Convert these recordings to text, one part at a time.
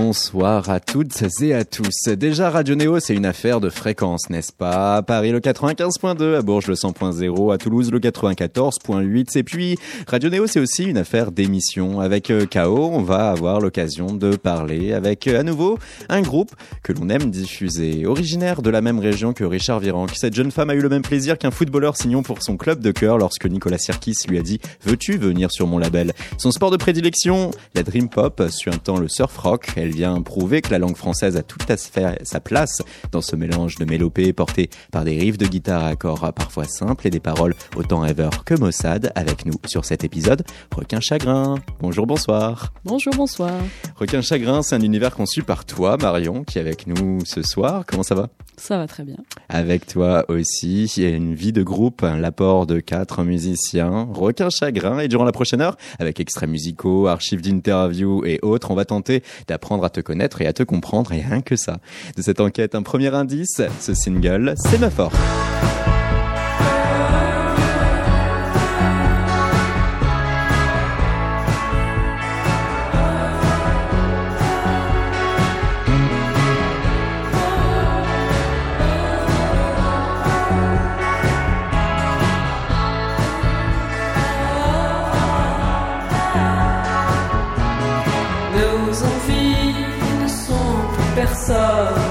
Bonsoir à toutes et à tous. Déjà, Radio Néo, c'est une affaire de fréquence, n'est-ce pas? À Paris, le 95.2, à Bourges, le 100.0, à Toulouse, le 94.8. Et puis, Radio Néo, c'est aussi une affaire d'émission. Avec euh, KO, on va avoir l'occasion de parler avec, euh, à nouveau, un groupe que l'on aime diffuser. Originaire de la même région que Richard Virenque, cette jeune femme a eu le même plaisir qu'un footballeur signant pour son club de cœur lorsque Nicolas Sirkis lui a dit « Veux-tu venir sur mon label ?» Son sport de prédilection, la dream pop, temps le surf rock. Vient prouver que la langue française a tout à fait sa place dans ce mélange de mélopées porté par des riffs de guitare à accords parfois simples et des paroles autant rêveurs que maussades avec nous sur cet épisode Requin Chagrin. Bonjour, bonsoir. Bonjour, bonsoir. Requin Chagrin, c'est un univers conçu par toi, Marion, qui est avec nous ce soir. Comment ça va? Ça va très bien. Avec toi aussi, il y a une vie de groupe, l'apport de quatre musiciens, Requin Chagrin, et durant la prochaine heure, avec extraits musicaux, archives d'interviews et autres, on va tenter d'apprendre à te connaître et à te comprendre, rien que ça. De cette enquête, un premier indice, ce single, Sémaphore. Nos personne,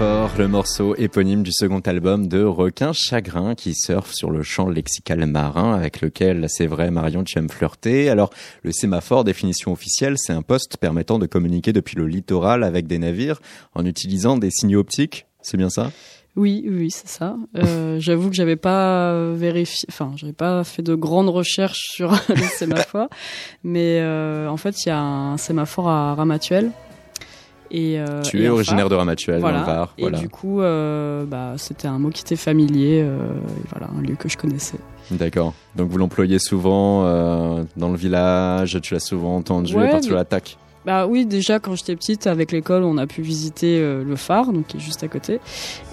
Le morceau éponyme du second album de Requin Chagrin qui surfe sur le champ lexical marin avec lequel, c'est vrai, Marion, tu aimes flirter. Alors, le sémaphore, définition officielle, c'est un poste permettant de communiquer depuis le littoral avec des navires en utilisant des signaux optiques. C'est bien ça? Oui, oui, c'est ça. Euh, J'avoue que j'avais pas vérifié, enfin, j'avais pas fait de grandes recherches sur le sémaphore, mais euh, en fait, il y a un sémaphore à Ramatuelle. Et, euh, Tu et es originaire phare. de Ramatuelle, dans le Var. Et Voilà. du coup, euh, bah, c'était un mot qui était familier, euh, et voilà, un lieu que je connaissais. D'accord. Donc vous l'employez souvent dans le village, tu l'as souvent entendu Ouais, à partir de mais- l'attaque? Bah oui, déjà quand j'étais petite, avec l'école, on a pu visiter euh, le phare, donc qui est juste à côté,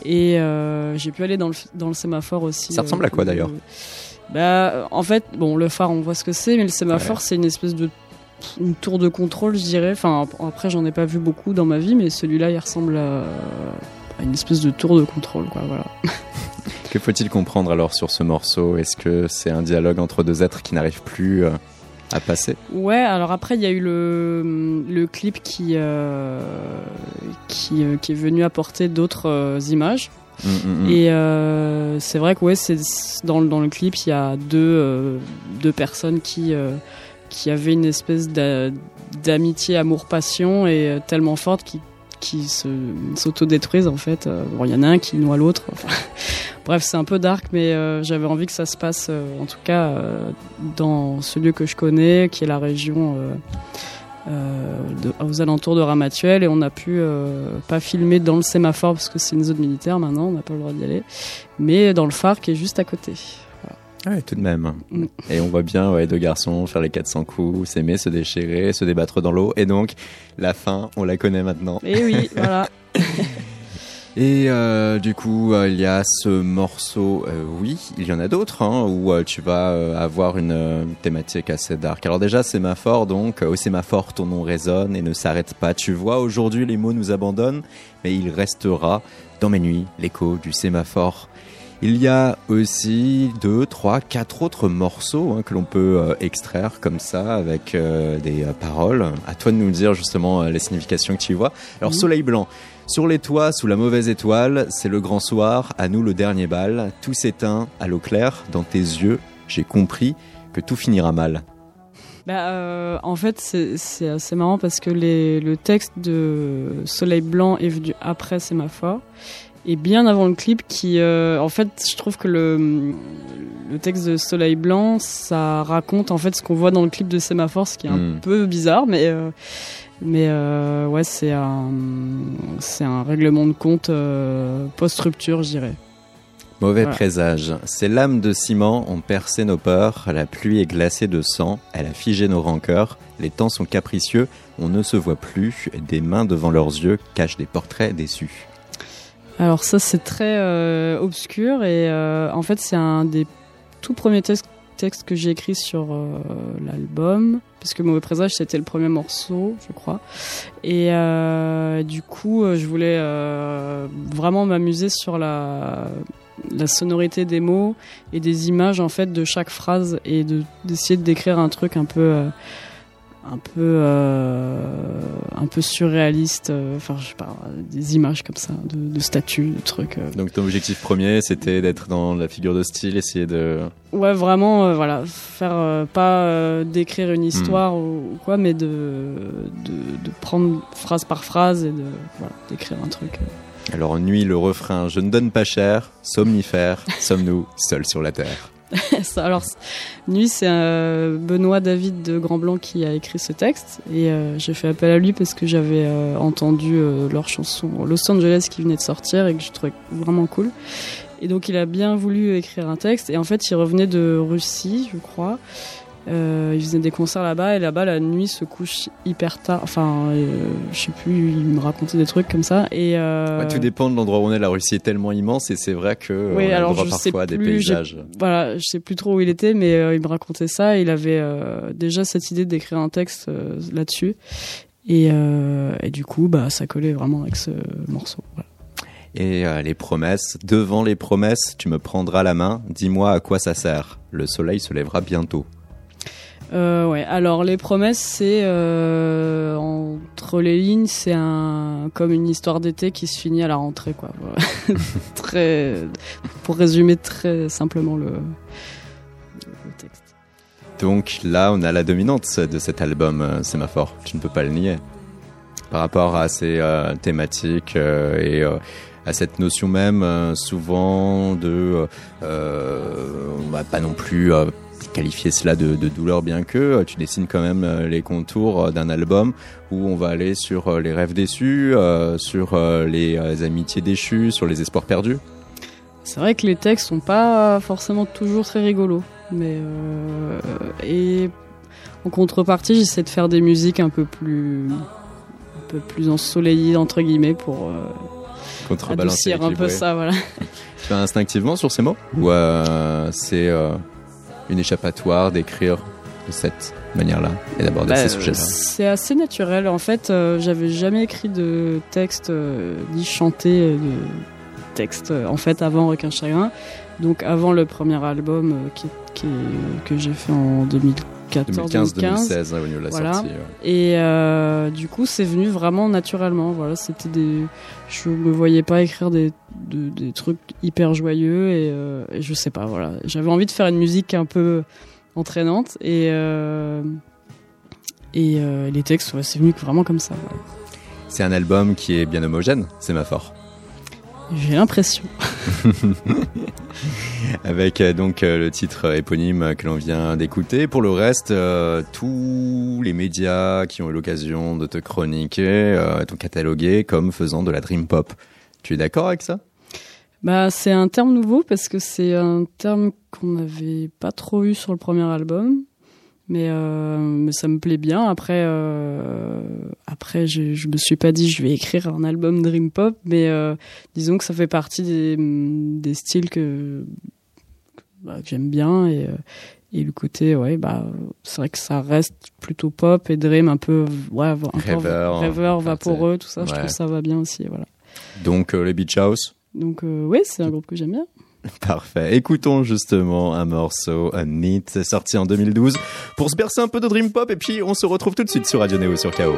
et euh, j'ai pu aller dans le dans le sémaphore aussi. Ça ressemble à quoi, d'ailleurs? Bah, en fait, bon, le phare, on voit ce que c'est, mais le sémaphore, c'est une espèce de une tour de contrôle, je dirais. Enfin, après, j'en ai pas vu beaucoup dans ma vie, mais celui-là, il ressemble à, à une espèce de tour de contrôle, quoi. Voilà. Que faut-il comprendre alors sur ce morceau? Est-ce que c'est un dialogue entre deux êtres qui n'arrivent plus euh, à passer? Ouais, alors après, il y a eu le, le clip qui, euh, qui, euh, qui est venu apporter d'autres euh, images. Mm, mm, mm. Et c'est vrai que ouais, c'est dans, le- dans le clip, il y a deux, deux personnes qui, qui avaient une espèce d'a- d'amitié, amour-passion et euh, tellement forte qui, qui se, s'autodétruisent en fait. Euh, Bon, il y en a un qui noie l'autre. Bref, c'est un peu dark, mais euh, j'avais envie que ça se passe, en tout cas, dans ce lieu que je connais, qui est la région. aux alentours de Ramatuelle et on a pu pas filmer dans le sémaphore parce que c'est une zone militaire maintenant, on n'a pas le droit d'y aller, mais dans le phare qui est juste à côté. Ouais, tout de même. Mm. Et on voit bien ouais, deux garçons faire les 400 coups, s'aimer, se déchirer, se débattre dans l'eau. Et donc, la fin, on la connaît maintenant. Et oui, voilà. Et euh, du coup, euh, il y a ce morceau, euh, oui, il y en a d'autres, hein, où tu vas avoir une thématique assez dark. Alors déjà, sémaphore, donc, au sémaphore, ton nom résonne et ne s'arrête pas. Tu vois, aujourd'hui, les mots nous abandonnent, mais il restera dans mes nuits l'écho du sémaphore. Il y a aussi deux, trois, quatre autres morceaux hein, que l'on peut euh, extraire comme ça avec euh, des euh, paroles. À toi de nous dire justement les significations que tu y vois. Alors Mhm. soleil blanc. Sur les toits, sous la mauvaise étoile, c'est le grand soir, à nous le dernier bal. Tout s'éteint à l'eau claire, dans tes yeux, j'ai compris que tout finira mal. Bah, euh, en fait, c'est c'est assez marrant parce que les, le texte de Soleil Blanc est venu après Sémaphore et bien avant le clip qui, euh, en fait, je trouve que le, le texte de Soleil Blanc, ça raconte en fait ce qu'on voit dans le clip de Sémaphore, ce qui est un Hmm. peu bizarre, mais euh, mais euh, ouais, c'est un c'est un règlement de compte euh, post-rupture, je dirais. Mauvais Voilà. présage. Ces lames de ciment ont percé nos peurs, la pluie est glacée de sang, elle a figé nos rancœurs, les temps sont capricieux, on ne se voit plus, des mains devant leurs yeux cachent des portraits déçus. Alors ça c'est très euh, obscur et euh, en fait c'est un des tout premiers textes, textes que j'ai écrit sur euh, l'album. Puisque Mauvais Présage c'était le premier morceau je crois. Et du coup je voulais vraiment m'amuser sur la sonorité des mots et des images en fait de chaque phrase et de d'essayer de décrire un truc un peu un peu euh, un peu surréaliste euh, enfin je sais pas des images comme ça de, de statues de trucs euh. Donc ton objectif premier, c'était d'être dans la figure de style, essayer de... ouais vraiment euh, voilà faire pas décrire une histoire ou, ou quoi mais de, de de prendre phrase par phrase et de voilà d'écrire un truc. Alors nuit, le refrain, je ne donne pas cher, somnifère, sommes-nous seuls sur la terre? Alors, Nuit, c'est euh, Benoît David de Grand Blanc qui a écrit ce texte. Et euh, j'ai fait appel à lui parce que j'avais euh, entendu leur chanson Los Angeles qui venait de sortir et que je trouvais vraiment cool. Et donc, il a bien voulu écrire un texte. Et en fait, il revenait de Russie, je crois. Euh, il faisait des concerts là-bas et là-bas la nuit se couche hyper tard. Enfin, euh, je sais plus, il me racontait des trucs comme ça. Et euh, Ouais, tout dépend de l'endroit où on est, la Russie est tellement immense et c'est vrai que Oui, on a le alors droit je sais parfois à des plus, paysages. voilà, je sais plus trop où il était, mais euh, il me racontait ça. Et il avait euh, déjà cette idée d'écrire un texte là-dessus. Et, et du coup, bah, ça collait vraiment avec ce morceau. Voilà. Et les promesses, devant les promesses, tu me prendras la main, dis-moi à quoi ça sert. Le soleil se lèvera bientôt. Euh, ouais. Alors les promesses, c'est euh, entre les lignes, c'est un comme une histoire d'été qui se finit à la rentrée, quoi. Très, pour résumer très simplement le, texte. Donc là, on a la dominante de cet album, euh, Sémaphore. Tu ne peux pas le nier. Par rapport à ces thématiques et à cette notion même, souvent de, on va pas non plus qualifier cela de, de douleur, bien que euh, tu dessines quand même euh, les contours euh, d'un album où on va aller sur les rêves déçus, euh, sur les, amitiés déchues, sur les espoirs perdus. C'est vrai que les textes sont pas forcément toujours très rigolos, mais euh, et en contrepartie, j'essaie de faire des musiques un peu plus un peu plus ensoleillées entre guillemets pour euh, Contrebalancer, un peu ça, voilà. Tu fais instinctivement sur ces mots Ou c'est une échappatoire d'écrire de cette manière-là et d'aborder Bah, ces sujets-là C'est assez naturel. En fait, euh, j'avais jamais écrit de texte euh, ni chanté euh, de texte euh, en fait avant Requin Chagrin. Donc avant le premier album euh, qui, qui est- que j'ai fait en 2014 2015-2016 hein, au niveau de la Voilà. sortie. ouais. Et euh, du coup, c'est venu vraiment naturellement. Voilà, c'était des. Je me voyais pas écrire des, de- des trucs hyper joyeux et, euh, et je sais pas. Voilà, j'avais envie de faire une musique un peu entraînante et euh, et euh, les textes, ouais, c'est venu vraiment comme ça. C'est un album qui est bien homogène, c'est ma fort. J'ai l'impression. Avec euh, donc euh, le titre éponyme que l'on vient d'écouter. Pour le reste, euh, tous les médias qui ont eu l'occasion de te chroniquer euh, t'ont catalogué comme faisant de la dream pop. Tu es d'accord avec ça? Bah, c'est un terme nouveau parce que c'est un terme qu'on n'avait pas trop eu sur le premier album. Mais, ça me plaît bien. Après, après je, je me suis pas dit je vais écrire un album Dream Pop, mais disons que ça fait partie des styles que, bah, que j'aime bien. Et, euh, et le côté, ouais, bah, c'est vrai que ça reste plutôt pop et Dream un peu, ouais, un peu Rêveur, rêveur, enfin, vaporeux, tout ça. Je trouve ça va bien aussi. Voilà. Donc euh, les Beach House Donc, euh, ouais, c'est un groupe que j'aime bien. Parfait. Écoutons justement un morceau, un Neat, sorti en 2012, pour se bercer un peu de Dream Pop, et puis on se retrouve tout de suite sur Radio Neo sur KO.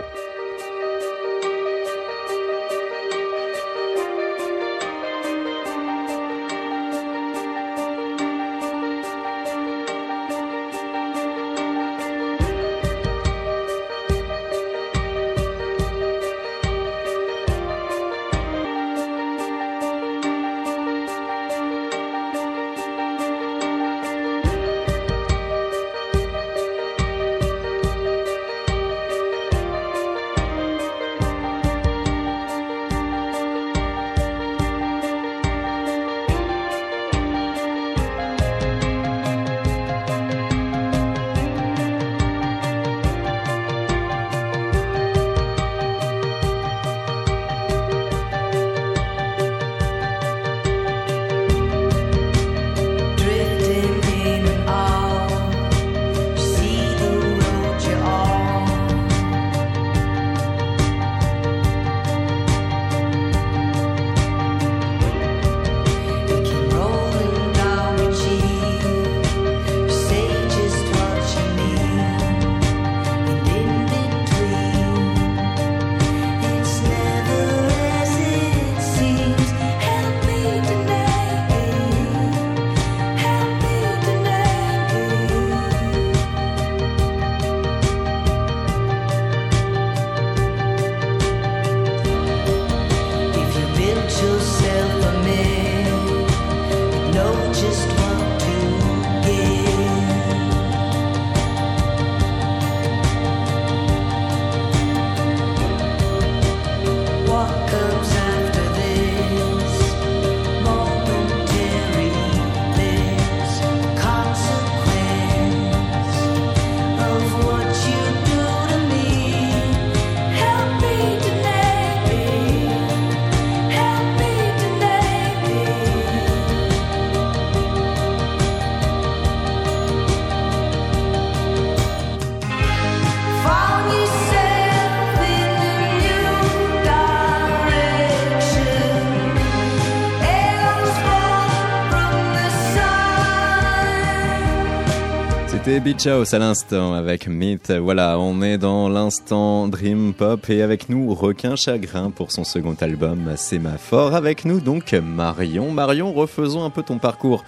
Beach House à l'instant avec Myth. Voilà, on est dans l'instant Dream Pop et avec nous Requin Chagrin pour son second album Sémaphore. Avec nous donc Marion. Marion, refaisons un peu ton parcours.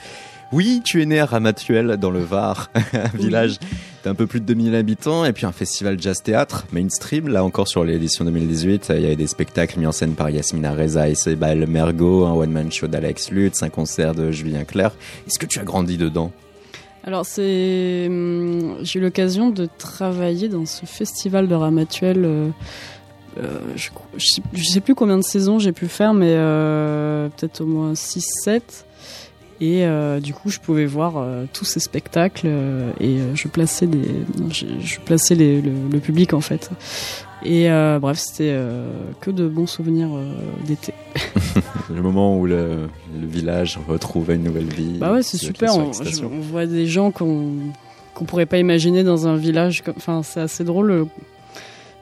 Oui, tu es né à Ramatuel dans le Var, un village d'un peu plus de 2000 habitants et puis un festival jazz théâtre mainstream. Là encore sur l'édition 2018, il y avait des spectacles mis en scène par Yasmina Reza et Sebal Mergo, un one man show d'Alex Lutz, un concert de Julien Clerc. Est-ce que tu as grandi dedans? Alors c'est, hum, j'ai eu l'occasion de travailler dans ce festival de Ramatuel. euh, euh, je, je sais, plus combien de saisons j'ai pu faire, mais euh, peut-être au moins 6-7. Et du coup, je pouvais voir tous ces spectacles et je plaçais des, je, plaçais le public en fait. Et euh, bref, c'était euh, que de bons souvenirs euh, d'été. Le moment où le, le village retrouvait une nouvelle vie. Bah ouais, c'est super. On, surexcitations. je- on voit des gens qu'on qu'on pourrait pas imaginer dans un village. Enfin, c'est assez drôle.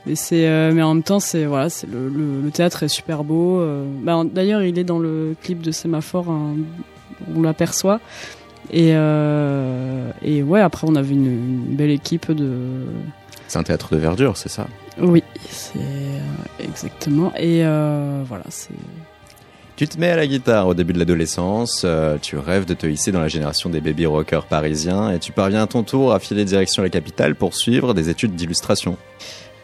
Mais c'est, mais en même temps, c'est voilà, c'est le, le, le théâtre est super beau. Bah, D'ailleurs, il est dans le clip de Sémaphore. hein, on l'aperçoit. Et et ouais, après, on avait une, une belle équipe de. C'est un théâtre de verdure, c'est ça? Oui, c'est euh, exactement. Et euh, voilà, c'est. Tu te mets à la guitare au début de l'adolescence, euh, tu rêves de te hisser dans la génération des baby rockers parisiens et tu parviens à ton tour à filer direction la capitale pour suivre des études d'illustration.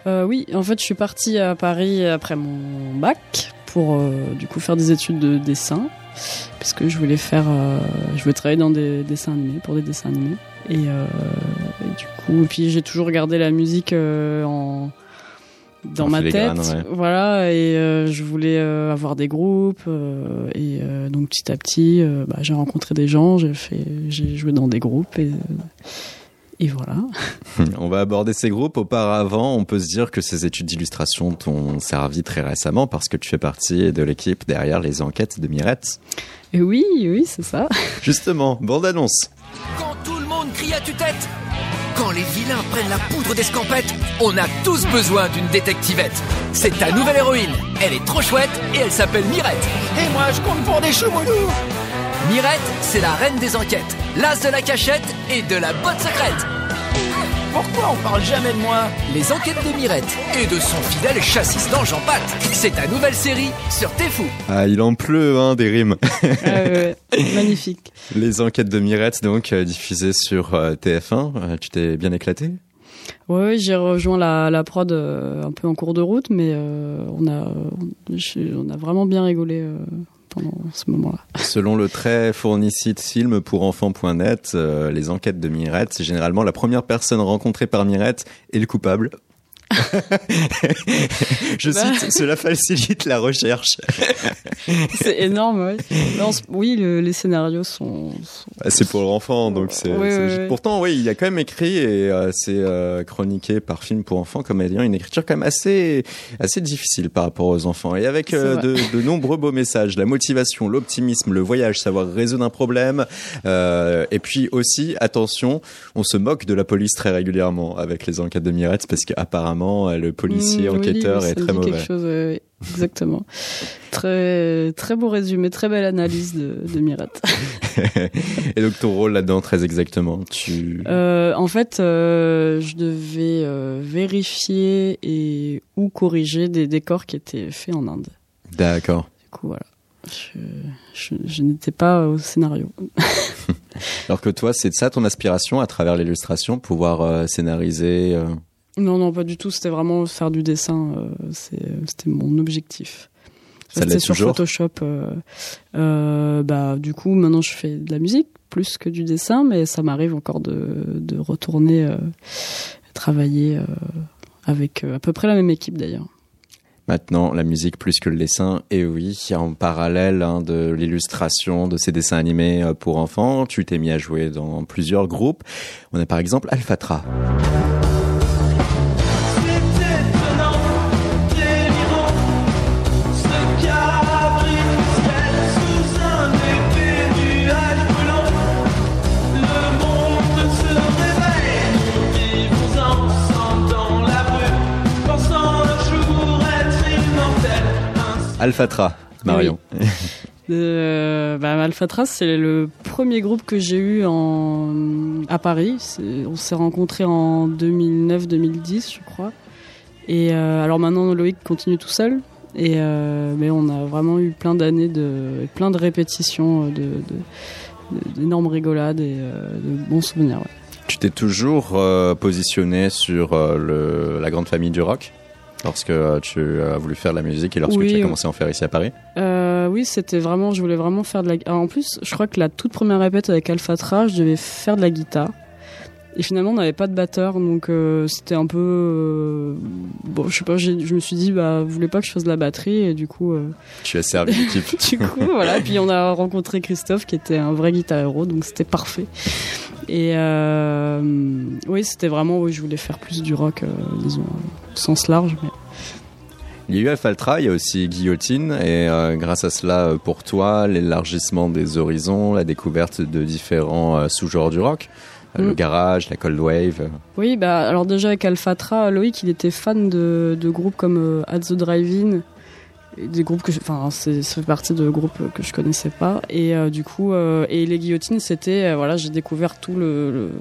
Euh, oui, en fait, je suis partie à Paris après mon bac pour euh, du coup faire des études de dessin, puisque je voulais faire, je voulais travailler dans des dessins animés pour des dessins animés. Et, et du coup, et puis j'ai toujours regardé la musique en dans ma tête, ouais. voilà, et euh, je voulais euh, avoir des groupes, euh, et euh, donc petit à petit, euh, bah, j'ai rencontré des gens, j'ai fait, j'ai joué dans des groupes, et, et voilà. On va aborder ces groupes. Auparavant, on peut se dire que ces études d'illustration t'ont servi très récemment parce que tu fais partie de l'équipe derrière les enquêtes de Mirette. Et oui, oui, c'est ça. Justement, bande annonce. Quand tout le monde crie à tue-tête Quand les vilains prennent la poudre d'escampette On a tous besoin d'une détectivette. C'est ta nouvelle héroïne. Elle est trop chouette et elle s'appelle Mirette. Et moi je compte pour des choumoulous. Mirette, c'est la reine des enquêtes L'as de la cachette et de la botte secrète pourquoi on parle jamais de moi Les enquêtes de Mirette et de son fidèle chassistant Jean Pat. C'est ta nouvelle série sur T'es fou. Ah, il en pleut, hein, des rimes. Ah ouais, ouais. Magnifique. Les enquêtes de Mirette, donc, euh, diffusées sur euh, TF1. Euh, tu t'es bien éclaté? Ouais, ouais, j'ai rejoint la, la prod euh, un peu en cours de route, mais euh, on a on a vraiment bien rigolé euh, Selon le très fourni site film pour enfants.net, euh, les enquêtes de Mirette, c'est généralement la première personne rencontrée par Mirette et le coupable. Je Bah. cite, cela facilite la recherche. C'est énorme, ouais. Non, oui, le- les scénarios sont, sont- Ah, C'est pour l'enfant, donc c'est. Pourtant, oui, il a quand même écrit et euh, c'est euh, chroniqué par film pour enfants, comme ayant une écriture quand même assez, assez difficile par rapport aux enfants et avec euh, de, de nombreux beaux messages, la motivation, l'optimisme, le voyage, savoir résoudre un problème, et puis aussi, attention, on se moque de la police très régulièrement avec les enquêtes de Mirette parce qu'apparemment euh, le policier Mm, oui, enquêteur oui, est très mauvais. Quelque chose. Exactement. très très beau résumé, très belle analyse de, de Mirette. et donc ton rôle là-dedans, très exactement, tu. Euh, en fait, euh, je devais vérifier et ou corriger des décors qui étaient faits en Inde. D'accord. Du coup, voilà. Je, je, je n'étais pas au scénario. Alors que toi, c'est ça ton aspiration à travers l'illustration, pouvoir euh, scénariser. euh, Non, non, pas du tout. C'était vraiment faire du dessin. euh, c'est- C'était mon objectif. L'est sur toujours Photoshop. euh, euh, bah, du coup, maintenant, je fais de la musique plus que du dessin, mais ça m'arrive encore de, de retourner euh, travailler euh, avec euh, à peu près la même équipe d'ailleurs. Maintenant, la musique plus que le dessin. Et oui, en parallèle hein, de l'illustration de ces dessins animés euh, pour enfants, tu t'es mis à jouer dans plusieurs groupes. On a par exemple Alphatra. Alphatra, Marion. Euh, bah, Alphatras, c'est le premier groupe que j'ai eu en, à Paris. On s'est rencontrés en 2009-2010, je crois. Et euh, alors maintenant, Loïc continue tout seul. Et euh, mais on a vraiment eu plein d'années de, plein de répétitions, de, de- de- d'énormes rigolades et de bons souvenirs. ouais. Tu t'es toujours positionné sur le, la grande famille du rock? Lorsque euh, tu as voulu faire de la musique et lorsque Oui, tu as commencé à en faire ici à Paris Euh, oui, c'était vraiment, je voulais vraiment faire de la. ah, en plus, je crois que la toute première répète avec Alphatra, je devais faire de la guitare. Et finalement, on n'avait pas de batteur, donc euh, c'était un peu. bon, je sais pas, je me suis dit, bah, vous voulez pas que je fasse de la batterie, et du coup. Tu as servi l'équipe. du coup, voilà. Puis on a rencontré Christophe, qui était un vrai guitar héros, donc c'était parfait. Et euh, oui, c'était vraiment, oui, je voulais faire plus du rock, euh, disons, au sens large. Mais... Il y a eu Alphaltra, il y a aussi Guillotine, et euh, grâce à cela, pour toi, l'élargissement des horizons, la découverte de différents euh, sous-genres du rock, euh, le Mm. garage, la cold wave. Oui, bah alors déjà avec Alphatra, Loïc, il était fan de, de groupes comme At the Drive-In, des groupes que, enfin, c'est- ça fait partie de groupes que je connaissais pas, et euh, du coup, euh, et les guillotines, c'était, euh, voilà, j'ai découvert tout le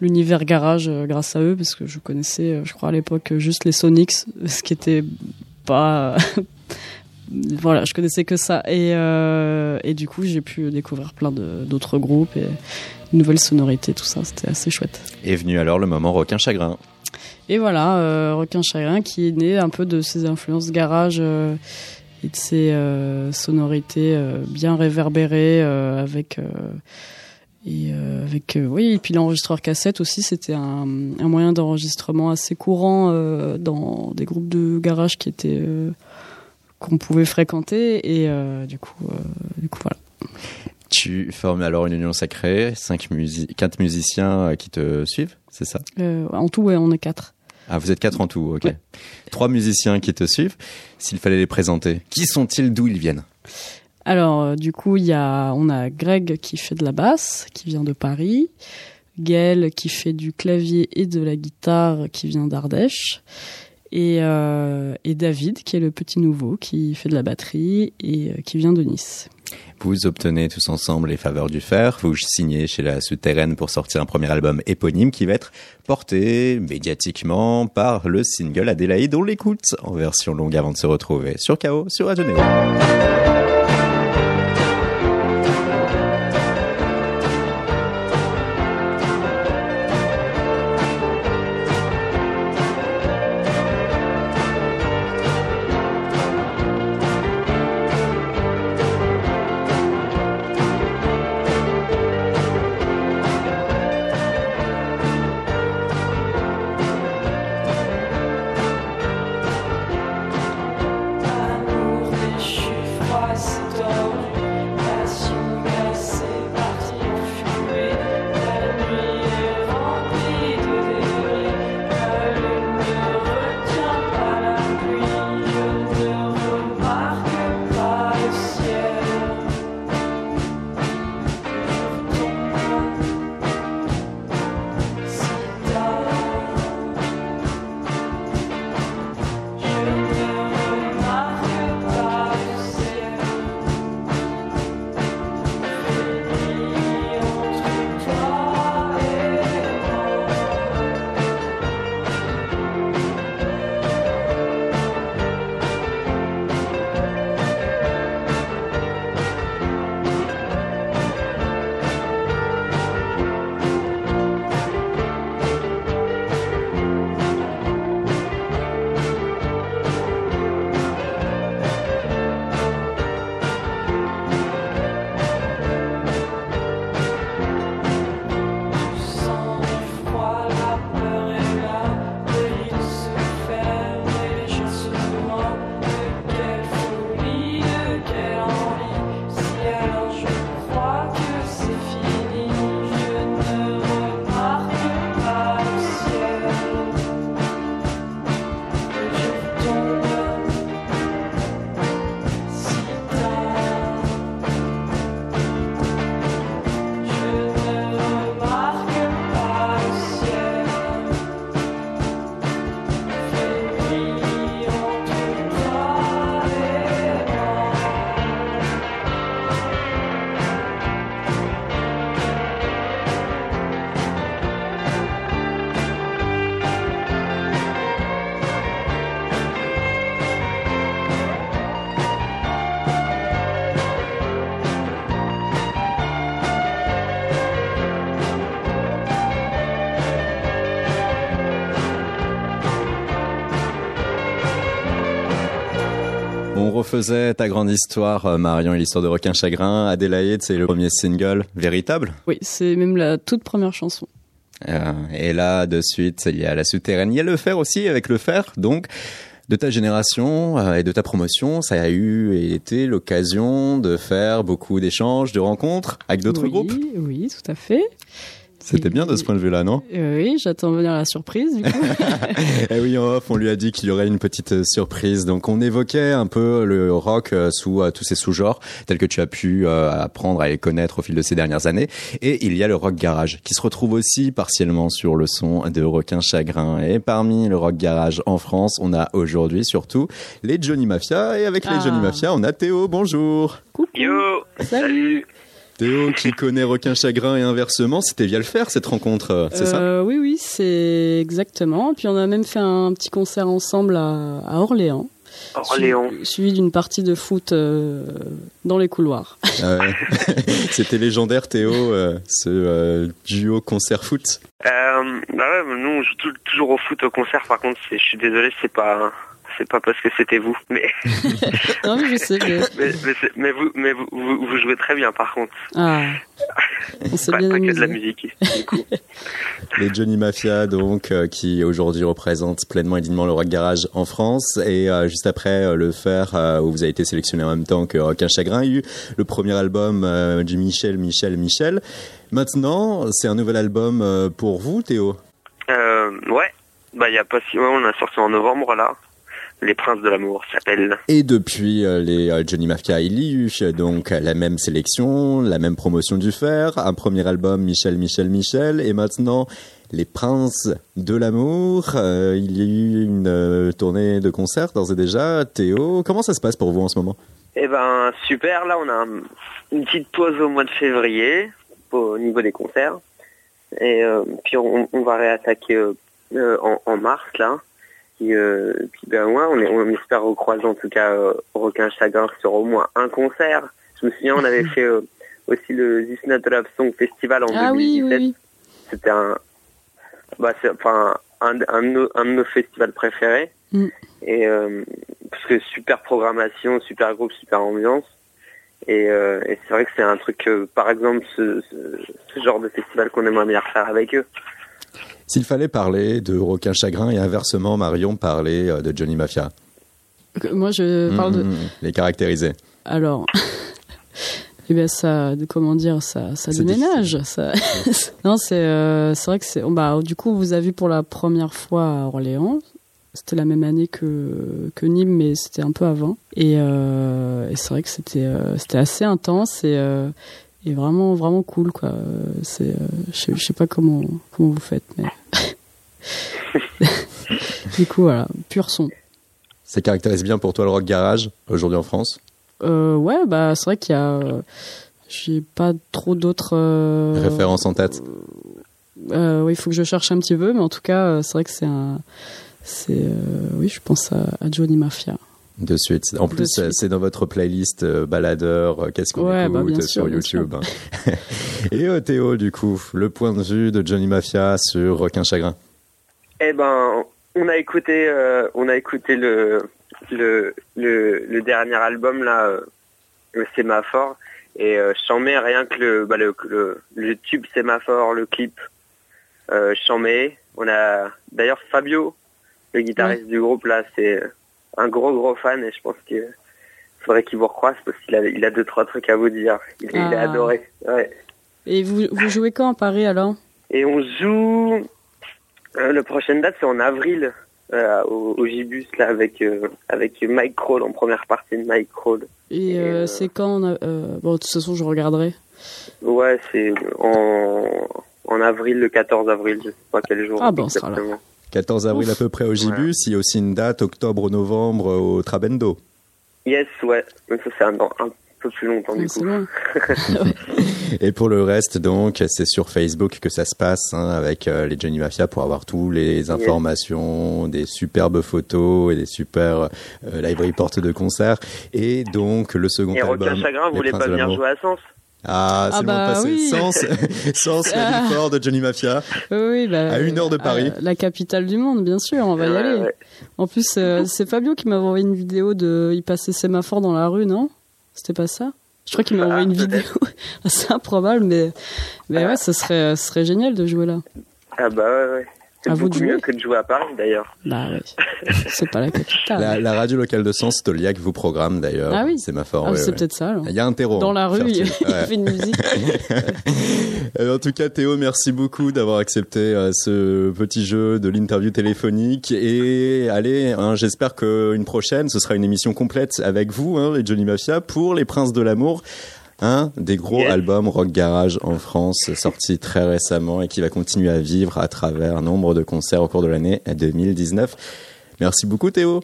l'univers garage grâce à eux, parce que je connaissais, je crois à l'époque, juste les Sonics, ce qui était pas, voilà, je connaissais que ça, et et du coup, j'ai pu découvrir plein d'autres groupes et de nouvelles sonorités, tout ça, c'était assez chouette. Est venu alors le moment requin chagrin. Et voilà, Requin Chagrin qui est né un peu de ses influences garage et de ses euh, sonorités euh, bien réverbérées euh, avec et euh, avec euh, oui et puis l'enregistreur cassette aussi c'était un, un moyen d'enregistrement assez courant euh, dans des groupes de garage qui étaient qu'on pouvait fréquenter. Et du coup du coup voilà. Tu formes alors une union sacrée, cinq musi quatre musiciens qui te suivent, c'est ça? En tout ouais on est quatre Ah, vous êtes quatre en tout, ok. Ouais. Trois musiciens qui te suivent. S'il fallait les présenter, qui sont-ils, d'où ils viennent? Alors, euh, du coup, il y a, on a Greg qui fait de la basse, qui vient de Paris. Gaël qui fait du clavier et de la guitare, qui vient d'Ardèche. Et, euh, et David qui est le petit nouveau, qui fait de la batterie et euh, qui vient de Nice. Vous obtenez tous ensemble les faveurs du fer, vous signez chez la Souterraine pour sortir un premier album éponyme qui va être porté médiatiquement par le single Adélaïde. On l'écoute en version longue avant de se retrouver sur KO, sur Radio. Refaisais ta grande histoire, euh, Marion, et l'histoire de Requin Chagrin. Adélaïde, c'est le premier single véritable? Oui, c'est même la toute première chanson. Euh, et là, de suite, il y a la souterraine. Il y a le fer aussi, avec le fer. Donc, de ta génération euh, et de ta promotion, ça a eu et été l'occasion de faire beaucoup d'échanges, de rencontres avec d'autres oui, groupes. Oui, tout à fait. C'était bien de ce point de vue-là, non? Euh, oui, j'attends venir la surprise du coup. Eh oui, en off, on lui a dit qu'il y aurait une petite euh, surprise. Donc, on évoquait un peu le rock euh, sous euh, tous ses sous-genres, tels que tu as pu euh, apprendre à les connaître au fil de ces dernières années. Et il y a le rock garage, qui se retrouve aussi partiellement sur le son de Requin Chagrin. Et parmi le rock garage en France, on a aujourd'hui surtout les Johnny Mafia. Et avec les Ah. Johnny Mafia, on a Théo. Bonjour. Coucou. Yo Salut. Théo qui connaît Requin Chagrin et inversement, c'était via le fer cette rencontre, euh, c'est ça? Euh, Oui, oui, c'est exactement. Puis on a même fait un petit concert ensemble à, à Orléans. Orléans. Suivi, suivi d'une partie de foot euh, dans les couloirs. Ah ouais. C'était légendaire Théo, euh, ce euh, duo concert foot. Euh, bah ouais, nous on joue tou- toujours au foot au concert. Par contre, je suis désolé, c'est pas, c'est pas parce que c'était vous, mais non, mais je sais. Mais... mais, mais, c'est- mais vous, mais vous, vous, vous jouez très bien. Par contre, Ah, on pas, bien pas que de la musique. Du coup, Les Johnny Mafia, donc, euh, qui aujourd'hui représentent pleinement et dignement le rock garage en France. Et euh, juste après euh, le faire, euh, où vous avez été sélectionné en même temps que Rock un Chagrin, il y a eu le premier album euh, du Michel, Michel, Michel. Maintenant, c'est un nouvel album euh, pour vous, Théo? euh, ouais, bah il y a pas si, ouais, on a sorti en novembre là. Les Princes de l'amour s'appelle. Et depuis euh, les euh, Johnny Mafia, il y a eu euh, donc la même sélection, la même promotion du fer, un premier album Michel, Michel, Michel, et maintenant les Princes de l'amour. Euh, il y a eu une euh, tournée de concerts d'ores et déjà. Théo, comment ça se passe pour vous en ce moment? Eh ben super, là on a un- une petite pause au mois de février au niveau des concerts. Et euh, puis on, on va réattaquer en, en mars là. Puis, euh, puis ben ouais, on, est- on espère recroiser en tout cas euh, Requin Chagrin sur au moins un concert. Je me souviens on avait fait euh, aussi le This Not Love Song Festival en Ah oui, 2017. oui, oui. C'était un, bah enfin un, un, de nos, un de nos festivals préférés. Mm. Et euh, parce que super programmation, super groupe, super ambiance. Et, euh, et c'est vrai que c'est un truc, par exemple, ce, ce, ce genre de festival qu'on aimerait bien refaire avec eux. S'il fallait parler de Requin Chagrin et inversement Marion parler euh, de Johnny Mafia, Moi, je parle de. Mhm, les caractériser. Alors, eh bien ça, comment dire, ça, ça déménage. Ça... non, c'est, euh, c'est vrai que c'est. Bah, du coup, on vous a vu pour la première fois à Orléans. C'était la même année que que Nîmes, mais c'était un peu avant. Et, euh, et c'est vrai que c'était euh, c'était assez intense et et vraiment vraiment cool quoi. C'est, euh, je sais, je sais pas comment comment vous faites, mais du coup voilà, pur son. Ça caractérise bien pour toi le rock garage aujourd'hui en France? Euh, ouais, bah c'est vrai qu'il y a. euh, J'ai pas trop d'autres. euh, Référence en tête? Euh, oui, il faut que je cherche un petit peu, mais en tout cas, euh, c'est vrai que c'est un. C'est. euh, oui, je pense à, à Johnny Mafia. De suite. En plus, c'est dans votre playlist euh, baladeur, euh, qu'est-ce qu'on Ouais, écoute bah, euh, sûr, sur YouTube. hein. Et euh, Théo, du coup, le point de vue de Johnny Mafia sur Requin Chagrin. Eh ben, on a écouté, euh, on a écouté le, le, le, le dernier album là, euh, le Sémaphore, et euh, j'en mets rien que le, bah, le, le, le tube Sémaphore, le clip, euh, j'en mets. On a d'ailleurs Fabio, le guitariste du groupe là, c'est un gros gros fan et je pense que faudrait qu'il vous recroise parce qu'il a, il a deux trois trucs à vous dire. Il, il a Ah. adoré. Ouais. Et vous, vous jouez quand à Paris alors? Et on joue. Euh, la prochaine date, c'est en avril, euh, au, au Gibus, là, avec, euh, avec Mike Kroll, en première partie de Mike Kroll. Et Et, euh, c'est quand on a- Bon, de toute façon, je regarderai. Ouais, c'est en, en avril, le 14 avril, je sais pas quel jour. Ah, bon, on sera là. Exactement. 14 avril Ouf. à peu près au Gibus, il y a aussi une date octobre-novembre au Trabendo. Yes, ouais. Mais ça, c'est un, peu plus longtemps, du coup. Et pour le reste, donc, c'est sur Facebook que ça se passe hein, avec euh, les Johnny Mafia pour avoir tous les informations, des superbes photos et des super euh, live reports de concerts. Et donc, le second Et album. Requin Chagrin voulait Princes pas venir jouer à Sens? Ah, c'est Ah bah passé. oui. Sens, Sens, la vie fort de Johnny Mafia. Oui, oui, bah, À une heure de euh, Paris. la capitale du monde, bien sûr, on va y aller. En plus, euh, c'est Fabio qui m'avait envoyé une vidéo de. Il passait sémaphore dans la rue, non? C'était pas ça? Je crois qu'il m'a Ah, envoyé une vidéo. peut-être. c'est improbable, mais, mais ouais, ce serait, ce serait génial de jouer là. Ah bah ouais, ouais. C'est À vous de beaucoup mieux que de jouer à Paris d'ailleurs. Bah oui. C'est pas la capitale. La, la radio locale de Sens, Stoliac vous programme d'ailleurs. Ah oui. C'est ma forme. Ah, ouais, c'est ouais. peut-être ça. alors. Il y a un terreau. Dans la rue, il, fertile. il fait une musique. Euh, En tout cas, Théo, merci beaucoup d'avoir accepté euh, ce petit jeu de l'interview téléphonique. Et allez, hein, j'espère qu'une prochaine, ce sera une émission complète avec vous, hein, les Johnny Mafia, pour les Princes de l'amour. Un des gros Yes. albums rock garage en France, sorti très récemment et qui va continuer à vivre à travers nombre de concerts au cours de l'année 2019. Merci beaucoup Théo.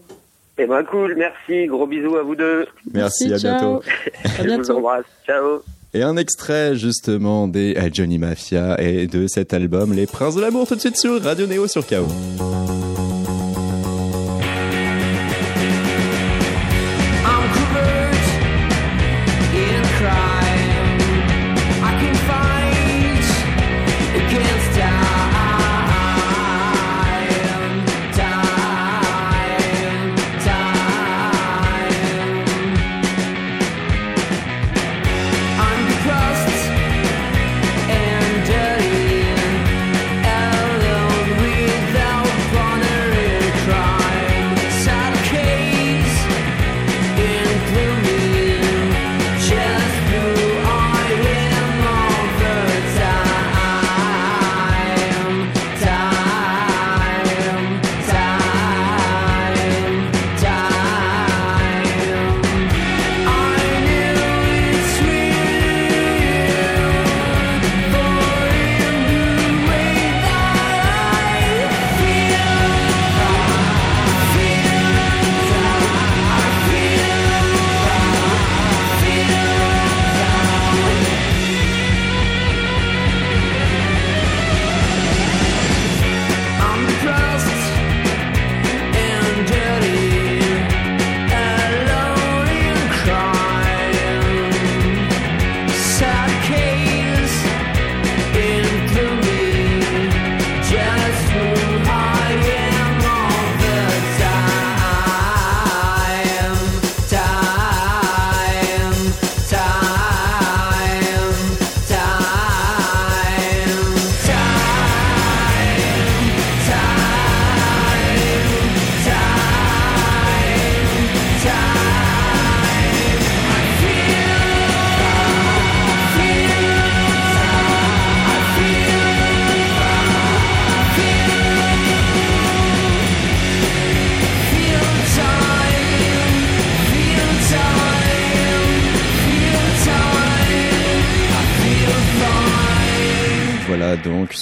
Eh ben cool, merci, gros bisous à vous deux. Merci, à ciao. bientôt. À Je vous bientôt. embrasse. Ciao. Et un extrait justement des Johnny Mafia et de cet album Les Princes de l'amour tout de suite sur Radio Néo sur KO.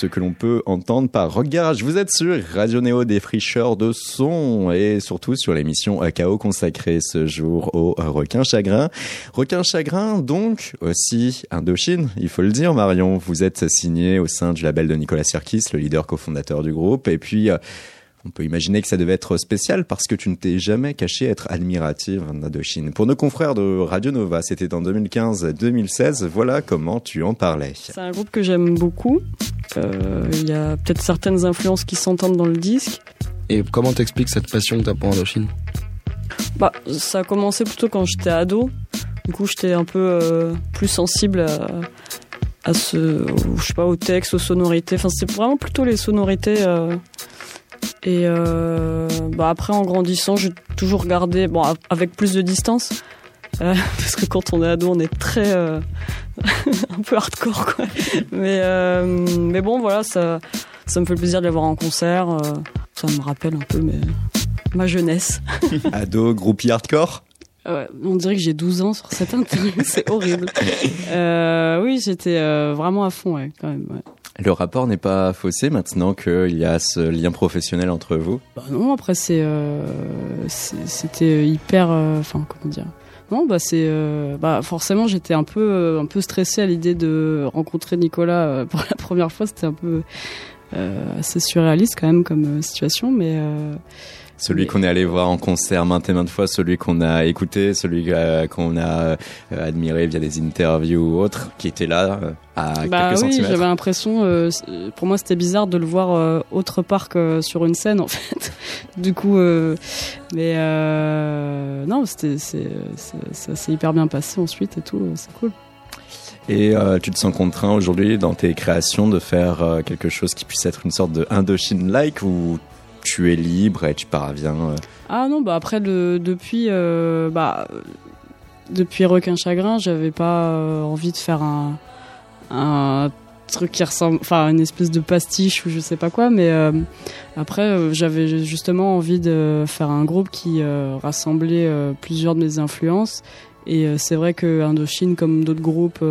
Ce que l'on peut entendre par Rock Garage. Vous êtes sur Radio Néo des fricheurs de son et surtout sur l'émission KO consacrée ce jour au requin chagrin. Requin chagrin donc aussi Indochine, il faut le dire Marion. Vous êtes signé au sein du label de Nicolas Sirkis, le leader cofondateur du groupe et puis euh, on peut imaginer que ça devait être spécial parce que tu ne t'es jamais caché être admirative d'Indochine. Pour nos confrères de Radio Nova, c'était en 2015-2016. Voilà comment tu en parlais. C'est un groupe que j'aime beaucoup. Euh, Il y a peut-être certaines influences qui s'entendent dans le disque. Et comment t'expliques cette passion que t'as pour Indochine? Bah, ça a commencé plutôt quand j'étais ado. Du coup, j'étais un peu euh, plus sensible à, à ce, au- je sais pas, au texte, aux sonorités. Enfin, c'est vraiment plutôt les sonorités. euh, et euh, bah après, en grandissant, j'ai toujours regardé, bon, avec plus de distance. Euh, parce que quand on est ado, on est très euh, un peu hardcore, quoi. Mais euh, mais bon, voilà, ça ça me fait plaisir de les voir en concert. ça me rappelle un peu ma jeunesse. Ado, groupie hardcore? Ouais, on dirait que j'ai 12 ans sur cette interview, c'est horrible. Oui, j'étais vraiment à fond, ouais, quand même. ouais. Le rapport n'est pas faussé maintenant qu'il y a ce lien professionnel entre vous? Bah non, après c'est, c'était hyper, enfin comment dire. Bah euh, bah forcément j'étais un peu, euh, un peu stressée à l'idée de rencontrer Nicolas euh, pour la première fois. C'était un peu assez surréaliste quand même comme situation, mais. Celui Mais- qu'on est allé voir en concert maintes et maintes fois, celui qu'on a écouté, celui euh, qu'on a euh, admiré via des interviews ou autres, qui était là euh, à Bah quelques oui, centimètres. j'avais l'impression, euh, pour moi c'était bizarre de le voir autre part que sur une scène en fait. du coup, mais non, c'était c'est c'est- ça s'est hyper bien passé ensuite et tout, c'est cool. Et euh, tu te sens contraint aujourd'hui dans tes créations de faire euh, quelque chose qui puisse être une sorte de Indochine-like ou tu es libre et tu parviens euh, Ah non, bah après depuis euh, bah depuis Requin Chagrin, j'avais pas euh, envie de faire un un truc qui ressemble enfin une espèce de pastiche ou je sais pas quoi mais euh, après j'avais justement envie de faire un groupe qui rassemblait plusieurs de mes influences et c'est vrai que Indochine comme d'autres groupes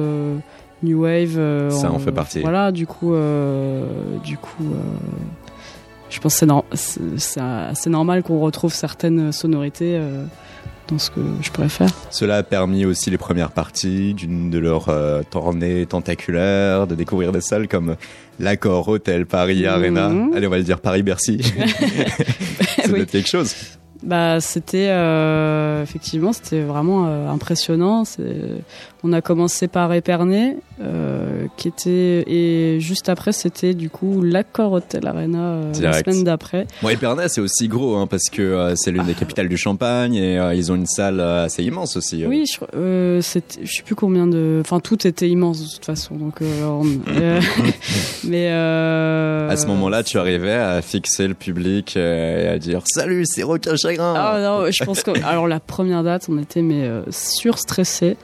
New Wave Ça en fait partie. voilà du coup du coup je pense que c'est normal qu'on retrouve certaines sonorités euh, dans ce que je pourrais faire. Cela a permis aussi les premières parties d'une de leurs euh, tournées tentaculaires, de découvrir des salles comme l'Accord Hotel Paris Mhm. Arena. Allez, on va le dire Paris-Bercy. C'est Oui. quelque chose. Bah, c'était euh, effectivement, c'était vraiment euh, impressionnant. On a commencé par Épernay, euh, qui était et juste après c'était du coup l'Accor Hotel Arena euh, la semaine d'après. Bon, Épernay, c'est aussi gros, hein, parce que euh, c'est l'une des capitales du Champagne et euh, ils ont une salle assez immense aussi. Oui, je, je sais plus combien de, enfin tout était immense de toute façon. Donc, on- mais À ce moment-là, tu arrivais à fixer le public et à dire Salut, c'est Requin Chagrin. Ah non, je pense que alors la première date, on était mais surstressés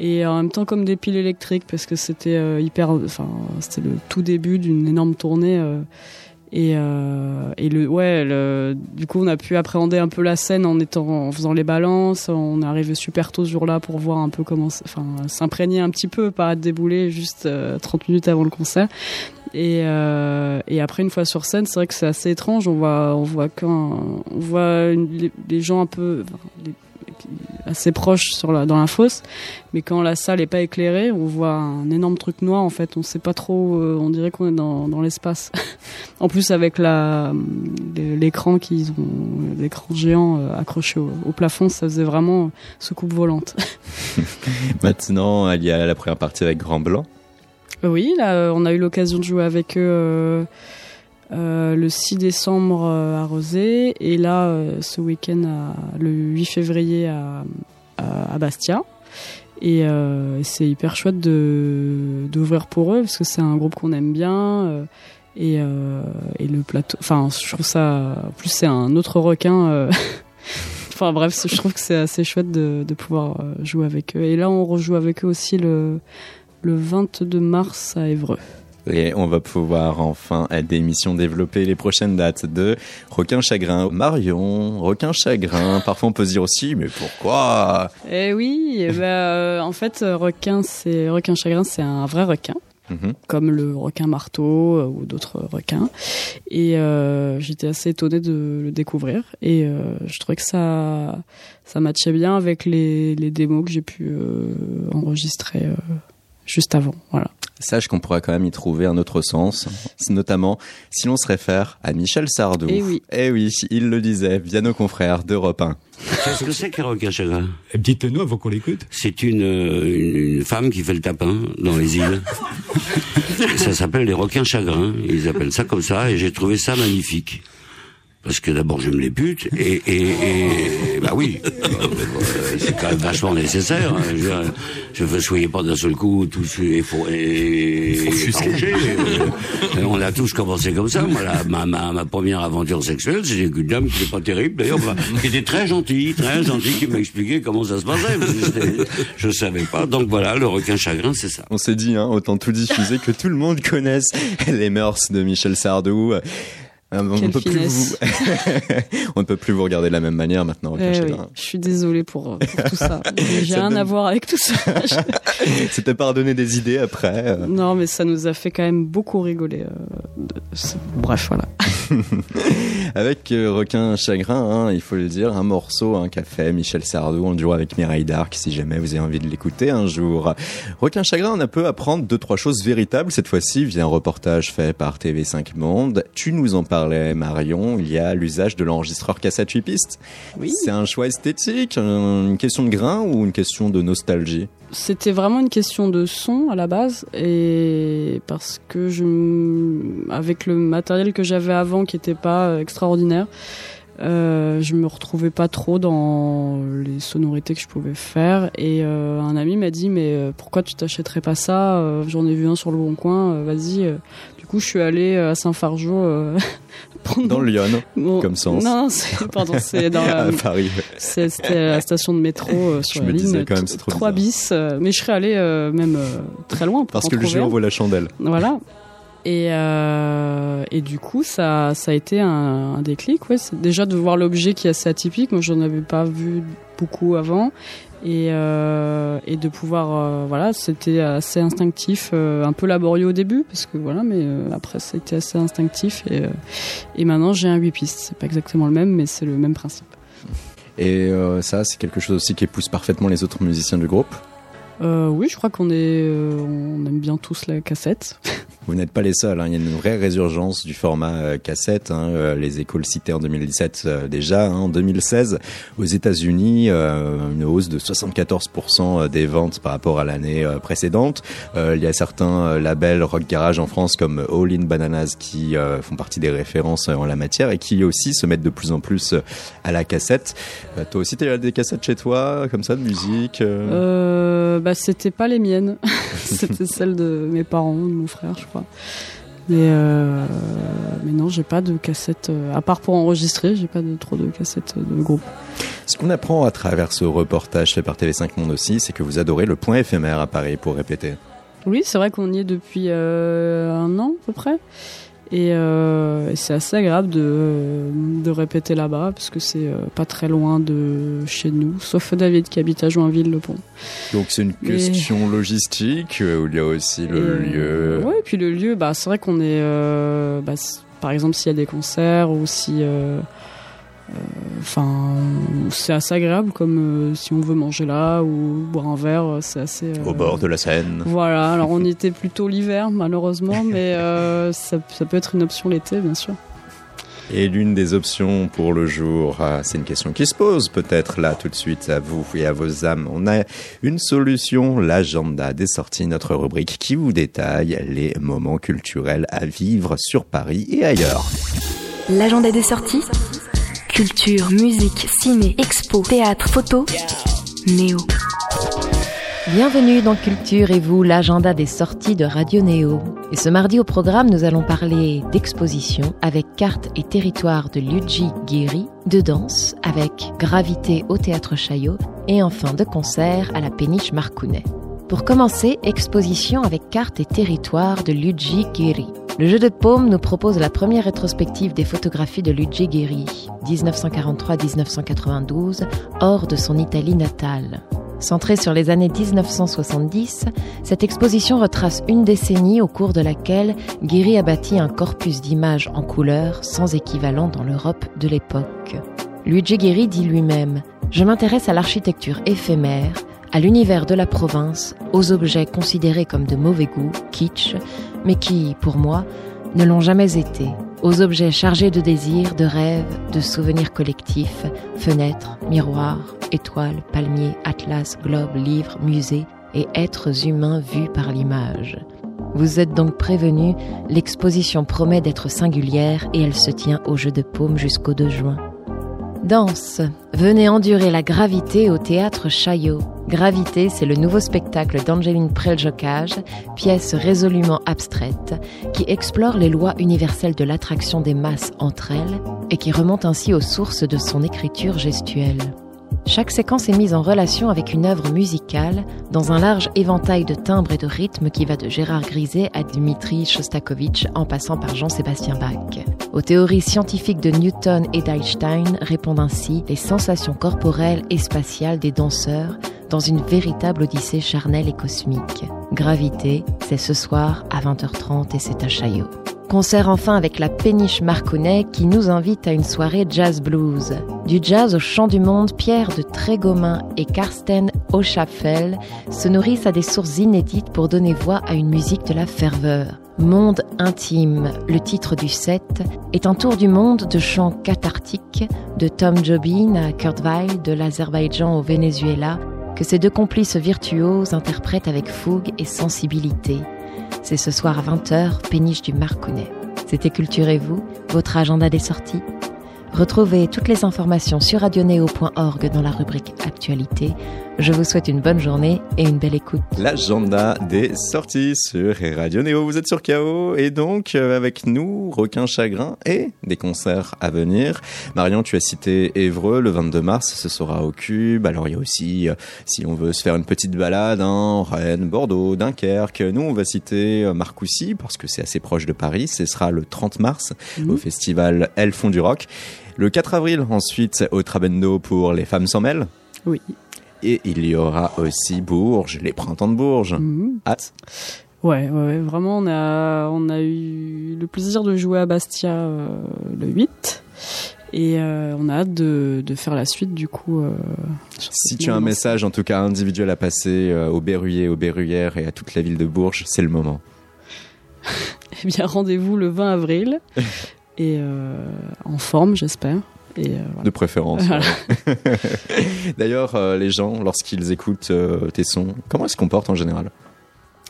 et en même temps comme des piles électriques parce que c'était euh, hyper, enfin c'était le tout début d'une énorme tournée euh, et euh, et le ouais, le, du coup on a pu appréhender un peu la scène en étant en faisant les balances. On est arrivé super tôt ce jour-là pour voir un peu comment, enfin s'imprégner un petit peu, pas débouler juste euh, 30 minutes avant le concert. Et, et après une fois sur scène, c'est vrai que c'est assez étrange. On voit, on voit quand, voit une- les, gens un peu assez sur la, dans la fosse, mais quand la salle est pas éclairée, on voit un énorme truc noir. En fait, on sait pas trop. euh, on dirait qu'on est dans, dans l'espace. en plus avec la l'écran qu'ils ont, l'écran géant euh, accroché au, au plafond, ça faisait vraiment soucoupe volante. Maintenant, il y a la première partie avec Grand Blanc. Oui, là, euh, on a eu l'occasion de jouer avec eux euh, euh, le 6 décembre euh, à Rosé et là, euh, ce week-end, le 8 février à, Bastia. Et euh, c'est hyper chouette de d'ouvrir pour eux parce que c'est un groupe qu'on aime bien. euh, et, euh, le plateau, enfin, je trouve ça. En plus, c'est un autre requin. euh, Enfin bref, je trouve que c'est assez chouette de, pouvoir euh, jouer avec eux. Et là, on rejoue avec eux aussi le, le 22 mars à Évreux. Et on va pouvoir enfin à des émissions développer les prochaines dates de Requin Chagrin. Marion, Requin Chagrin. Parfois on peut se dire aussi, mais pourquoi? Eh oui, eh ben, euh, en fait, requin, c'est requin chagrin, c'est un vrai requin, Mhm. comme le requin marteau euh, ou d'autres requins. Et euh, j'étais assez étonnée de le découvrir. Et euh, je trouvais que ça, ça matchait bien avec les, les démos que j'ai pu enregistrer juste avant. Voilà. Sache qu'on pourra quand même y trouver un autre sens, notamment si l'on se réfère à Michel Sardou. Eh oui. Eh oui, il le disait via nos confrères d'Europe 1. Qu'est-ce que c'est qu'un requin chagrin? Dites-nous avant qu'on l'écoute. C'est une, une, une femme qui fait le tapin dans les îles. ça s'appelle les requins chagrins. Ils appellent ça comme ça et j'ai trouvé ça magnifique. Parce que d'abord j'aime les putes et, et, et bah oui, c'est quand même vachement nécessaire. hein. Je, je veux soyez pas d'un seul coup tous et faut et, et. Euh, on a tous commencé comme ça. Moi, la- ma, ma, ma première aventure sexuelle, c'était une dame qui n'était pas terrible d'ailleurs, bah, qui était très gentille, très gentille, qui m'a expliqué comment ça se passait. Je savais pas. Donc voilà, le requin chagrin, c'est ça. On s'est dit, hein, autant tout diffuser que tout le monde connaisse les mœurs de Michel Sardou. Euh, on, Quelle peut plus vous... on ne peut plus vous regarder de la même manière maintenant. Eh oui, Chagrin. je suis désolée pour, pour tout ça. J'ai rien donne- à voir avec tout ça. C'était pas redonner des idées après. euh. Non, mais ça nous a fait quand même beaucoup rigoler. euh, Bref, voilà. Avec euh, Requin Chagrin, hein, il faut le dire, un morceau, un café, Michel Sardou en duo avec Mireille Darc, si jamais vous avez envie de l'écouter un jour. Requin Chagrin, on a peut apprendre deux, trois choses véritables cette fois-ci via un reportage fait par TV5 Monde. Tu nous en parlais, Marion, il y a l'usage de l'enregistreur cassette 8 pistes. Oui. C'est un choix esthétique, un- une question de grain ou une question de nostalgie? C'était vraiment une question de son à la base et parce que je, avec le matériel que j'avais avant qui était pas euh, extraordinaire, euh, je me retrouvais pas trop dans les sonorités que je pouvais faire et euh, un ami m'a dit mais euh, pourquoi tu t'achèterais pas ça? Euh, J'en ai vu un sur le bon coin, vas-y. Du coup je suis allée à Saint-Fargeau prendre Dans Lyon, Bon, comme sens. Non, c'est pardon, c'est dans la, à Paris. C'était la station de métro sur Je la me ligne quand même, trop 3 bis. mais je serais allé euh, même très loin pour Parce que le géant vaut la chandelle. Voilà. Et, euh, et du coup, ça, ça a été un, un déclic. Ouais. Déjà de voir l'objet qui est assez atypique. Moi, j'en avais pas vu beaucoup avant. Et, euh, et de pouvoir, euh, voilà, c'était assez instinctif, un peu laborieux au début, parce que voilà, mais après, ça a été assez instinctif. Et, et maintenant, j'ai un 8 pistes. C'est pas exactement le même, mais c'est le même principe. Et ça, c'est quelque chose aussi qui épouse parfaitement les autres musiciens du groupe? Oui, je crois qu'on est, on aime bien tous la cassette. Vous n'êtes pas les seuls, hein. il y a une vraie résurgence du format euh, cassette. hein. Euh, les écoles citées en 2017 euh, déjà, hein. en 2016 aux États-Unis, une hausse de 74% des ventes par rapport à l'année précédente. Il y a certains labels rock garage en France comme All In Bananas qui font partie des références en la matière et qui aussi se mettent de plus en plus à la cassette. Toi aussi, tu as des cassettes chez toi, comme ça, de musique bah, c'était pas les miennes. c'était celles de mes parents, de mon frère, je crois. Mais, euh, mais non, j'ai pas de cassette. euh, à part pour enregistrer, j'ai pas de, trop de cassettes de groupe. Ce qu'on apprend à travers ce reportage fait par TV5 Monde aussi, c'est que vous adorez le point éphémère à Paris pour répéter. Oui, c'est vrai qu'on y est depuis euh, un an à peu près. Et, euh, et c'est assez agréable de, de répéter là-bas, parce que c'est euh, pas très loin de chez nous, sauf David qui habite à Joinville-le-Pont. Donc c'est une question logistique euh, où il y a aussi le Et, lieu. Ouais, et puis le lieu, bah, c'est vrai qu'on est. euh, bah, par exemple, s'il y a des concerts ou si. euh, Enfin, c'est assez agréable comme euh, si on veut manger là ou boire un verre, euh, c'est assez. euh, Au bord de la Seine. Voilà, alors on y était plutôt l'hiver malheureusement, mais euh, ça, ça peut être une option l'été, bien sûr. Et l'une des options pour le jour, ah, c'est une question qui se pose peut-être là tout de suite à vous et à vos âmes. On a une solution, l'agenda des sorties, notre rubrique qui vous détaille les moments culturels à vivre sur Paris et ailleurs. L'agenda des sorties Culture, musique, ciné, expo, théâtre, photo. Néo. Bienvenue dans Culture et vous, l'agenda des sorties de Radio Néo. Et ce mardi au programme, nous allons parler d'exposition avec carte et territoire de Luigi Guiri, de danse avec Gravité au Théâtre Chaillot et enfin de concert à la péniche Marcounet. Pour commencer, exposition avec carte et territoire de Luigi Guiri. Le jeu de paume nous propose la première rétrospective des photographies de Luigi Guiri, 1943-1992, hors de son Italie natale. Centrée sur les années 1970, cette exposition retrace une décennie au cours de laquelle Guéry a bâti un corpus d'images en couleur sans équivalent dans l'Europe de l'époque. Luigi Guéry dit lui-même Je m'intéresse à l'architecture éphémère, à l'univers de la province, aux objets considérés comme de mauvais goût, kitsch, mais qui, pour moi, ne l'ont jamais été, aux objets chargés de désirs, de rêves, de souvenirs collectifs, fenêtres, miroirs, étoiles, palmiers, atlas, globes, livres, musées et êtres humains vus par l'image. Vous êtes donc prévenus, l'exposition promet d'être singulière et elle se tient au jeu de paume jusqu'au 2 juin. Danse. Venez endurer la gravité au théâtre Chaillot. Gravité, c'est le nouveau spectacle d'Angeline Preljocage, pièce résolument abstraite, qui explore les lois universelles de l'attraction des masses entre elles et qui remonte ainsi aux sources de son écriture gestuelle. Chaque séquence est mise en relation avec une œuvre musicale dans un large éventail de timbres et de rythmes qui va de Gérard Griset à Dmitri Shostakovich en passant par Jean-Sébastien Bach. Aux théories scientifiques de Newton et d'Einstein répondent ainsi les sensations corporelles et spatiales des danseurs dans une véritable odyssée charnelle et cosmique. Gravité, c'est ce soir à 20h30 et c'est à Chaillot. Concert enfin avec la Péniche Marconnet qui nous invite à une soirée jazz blues. Du jazz au chant du monde, Pierre de Trégomin et Karsten Oschafel se nourrissent à des sources inédites pour donner voix à une musique de la ferveur. Monde intime, le titre du set, est un tour du monde de chants cathartiques, de Tom Jobin à Kurt Weill, de l'Azerbaïdjan au Venezuela, que ces deux complices virtuoses interprètent avec fougue et sensibilité. C'est ce soir à 20h, péniche du Marconnet. C'était Culturez-vous, votre agenda des sorties. Retrouvez toutes les informations sur radioneo.org dans la rubrique Actualité. Je vous souhaite une bonne journée et une belle écoute. L'agenda des sorties sur Radio Néo. Vous êtes sur KO et donc euh, avec nous, Requin Chagrin et des concerts à venir. Marion, tu as cité Évreux le 22 mars, ce sera au Cube. Alors il y a aussi, euh, si on veut se faire une petite balade, hein, Rennes, Bordeaux, Dunkerque. Nous, on va citer euh, Marcoussis parce que c'est assez proche de Paris. Ce sera le 30 mars au festival Elles font du rock. Le 4 avril, ensuite, au Trabendo pour Les Femmes s'en mêlent. Oui. Et il y aura aussi Bourges, les printemps de Bourges. Mhm. Hâte. Ouais, ouais, ouais, vraiment, on a, on a eu le plaisir de jouer à Bastia euh, le 8. Et euh, on a hâte de, de faire la suite, du coup. euh, Si tu as un message, en tout cas individuel à passer aux Berruyers, aux Berruyères et à toute la ville de Bourges, c'est le moment. Eh bien, rendez-vous le 20 avril. et en forme, j'espère. Et euh, voilà. De préférence. Voilà. ouais. D'ailleurs, euh, les gens, lorsqu'ils écoutent euh, tes sons, comment ils se comportent en général?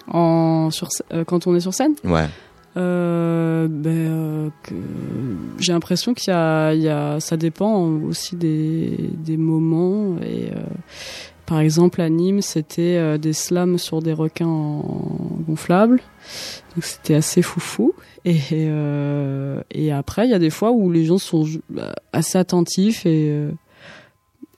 En, sur, quand on est sur scène? Ouais. Ben, j'ai l'impression qu'il y a, il y a, ça dépend aussi des, des moments. Et par exemple, à Nîmes, c'était des slams sur des requins en- gonflables, donc c'était assez foufou. Et euh, et après, il y a des fois où les gens sont bah, assez attentifs et euh,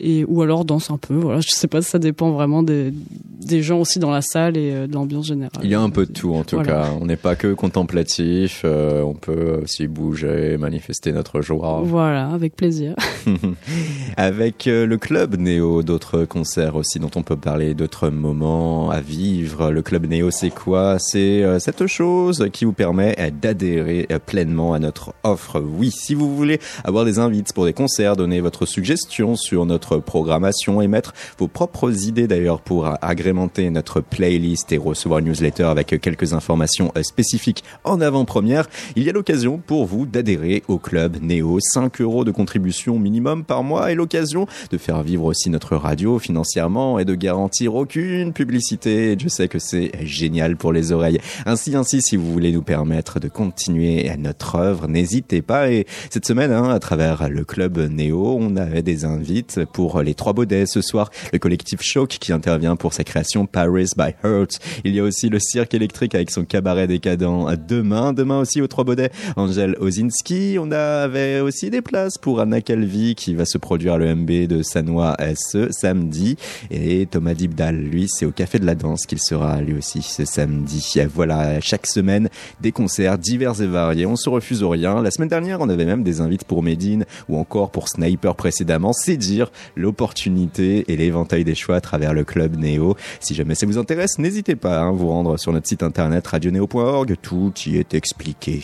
et ou alors dansent un peu. Voilà, je sais pas, ça dépend vraiment des, des gens aussi dans la salle et euh, de l'ambiance générale. Il y a un peu de tout en tout Voilà. cas. On n'est pas que contemplatif, euh, on peut aussi bouger, manifester notre joie. Voilà, avec plaisir. Avec euh, le club Néo, d'autres concerts aussi dont on peut parler, d'autres moments à vivre. Le club Néo, c'est quoi? C'est cette chose qui vous permet d'adhérer pleinement à notre offre. Oui, si vous voulez avoir des invites pour des concerts, donner votre suggestion sur notre programmation et mettre vos propres idées d'ailleurs pour agrémenter notre playlist et recevoir une newsletter avec quelques informations euh, spécifiques en avant-première, il y a l'occasion pour vous d'adhérer au club Néo. 5 euros de contribution minimum par mois et l'occasion de faire vivre aussi notre radio financièrement et de garantir aucune publicité. Je sais que c'est génial pour les oreilles. Ainsi, ainsi, si vous voulez nous permettre de continuer notre œuvre, n'hésitez pas. Et cette semaine, hein, à travers le club Néo, on avait des invites pour les trois baudets ce soir. Le collectif Choc qui intervient pour sa création Paris by Heart. Il y a aussi le cirque électrique avec son cabaret décadent demain. Demain aussi aux trois baudets, Angèle Ozinski. On avait aussi des places pour Anna Calvi qui va se produire à l'EMB de Sanois ce samedi. Et Thomas Dibdal, lui, c'est au Café de la Danse qu'il sera lui aussi ce samedi. Voilà, chaque semaine, des concerts divers et variés. On se refuse au rien. La semaine dernière, on avait même des invites pour Medine ou encore pour Sniper précédemment. C'est dire l'opportunité et l'éventail des choix à travers le club Néo. Si jamais ça vous intéresse, n'hésitez pas à vous rendre sur notre site internet radioneo.org. Tout y est expliqué.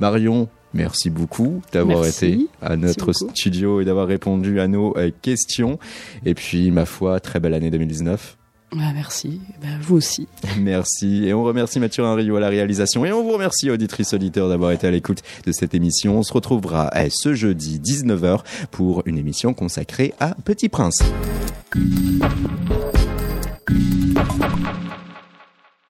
Marion, Merci beaucoup d'avoir été à notre studio et d'avoir répondu à nos euh, questions. Et puis, ma foi, très belle année 2019. Ah, merci. Ben, vous aussi. Merci. Et on remercie Mathurin Rio à la réalisation. Et on vous remercie, auditrice auditeur, d'avoir été à l'écoute de cette émission. On se retrouvera euh, ce jeudi 19h pour une émission consacrée à Petit Prince.